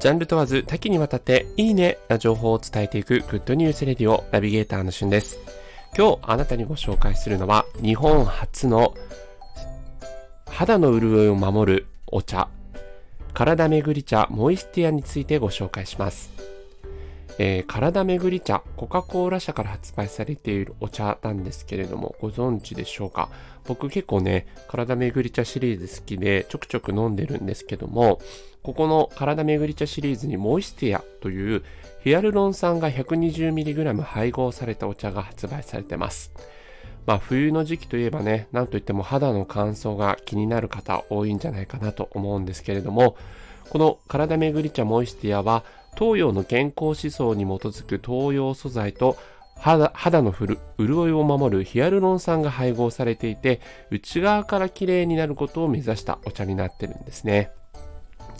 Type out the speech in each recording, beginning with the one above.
ジャンル問わず多岐にわたっていいねな情報を伝えていくグッドニュースレディオナビゲーターのしゅんです。今日あなたにご紹介するのは日本初の肌の潤いを守るお茶、体めぐり茶モイスティアについてご紹介します。えー、体めぐり茶、コカ・コーラ社から発売されているお茶なんですけれども、ご存知でしょうか？僕結構ね、体めぐり茶シリーズ好きでちょくちょく飲んでるんですけども、ここの体めぐり茶シリーズにモイスティアというヒアルロン酸が 120mg 配合されたお茶が発売されてます。まあ冬の時期といえばね、なんといっても肌の乾燥が気になる方多いんじゃないかなと思うんですけれども、この体めぐり茶モイスティアは東洋の健康思想に基づく東洋素材と肌肌の潤いを守るヒアルロン酸が配合されていて内側から綺麗になることを目指したお茶になってるんですね。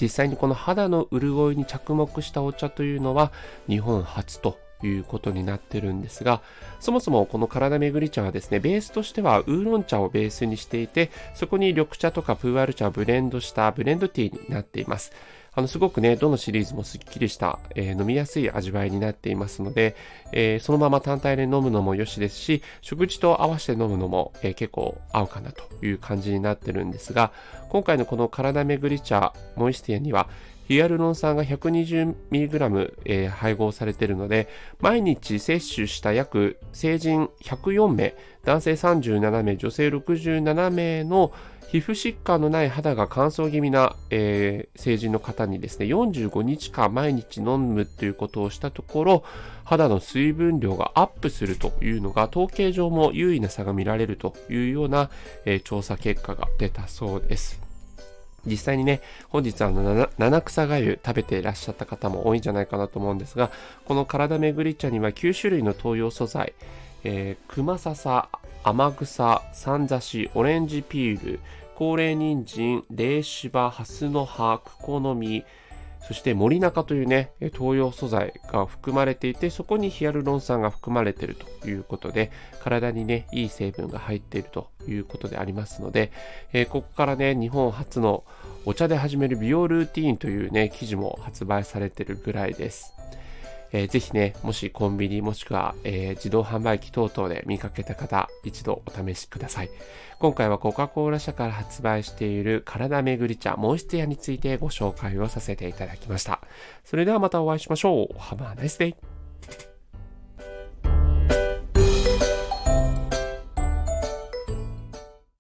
実際にこの肌の潤いに着目したお茶というのは日本初ということになってるんですが、そもそもこの体めぐり茶はですね、ベースとしてはウーロン茶をベースにしていて、そこに緑茶とかプーアール茶をブレンドしたブレンドティーになっています。あの、すごくね、どのシリーズもすっきりした、えー、飲みやすい味わいになっていますので、えー、そのまま単体で飲むのもよしですし、食事と合わせて飲むのも、えー、結構合うかなという感じになってるんですが、今回のこの体めぐり茶モイスティアには、ヒアルロン酸が 120mg、えー、配合されているので、毎日摂取した約成人104名、男性37名、女性67名の皮膚疾患のない肌が乾燥気味な、えー、成人の方にですね、45日間毎日飲むということをしたところ、肌の水分量がアップするというのが、統計上も優位な差が見られるというような、えー、調査結果が出たそうです。実際にね、本日あの七草がゆ食べていらっしゃった方も多いんじゃないかなと思うんですが、この体めぐり茶には9種類の東洋素材、えー、クマササ、天草、サンザシ、オレンジピール、高齢人参、霊芝、ハスの葉、クコの実、そして森中というね、東洋素材が含まれていて、そこにヒアルロン酸が含まれているということで、体にね、いい成分が入っているということでありますので、えー、ここからね、日本初のお茶で始める美容ルーティーンというね、記事も発売されているぐらいです。えー、ぜひね、もしコンビニもしくは、えー、自動販売機等々で見かけた方、一度お試しください。今回はコカ・コーラ社から発売している体めぐり茶モイスティアについてご紹介をさせていただきました。それではまたお会いしましょう。Have a nice day!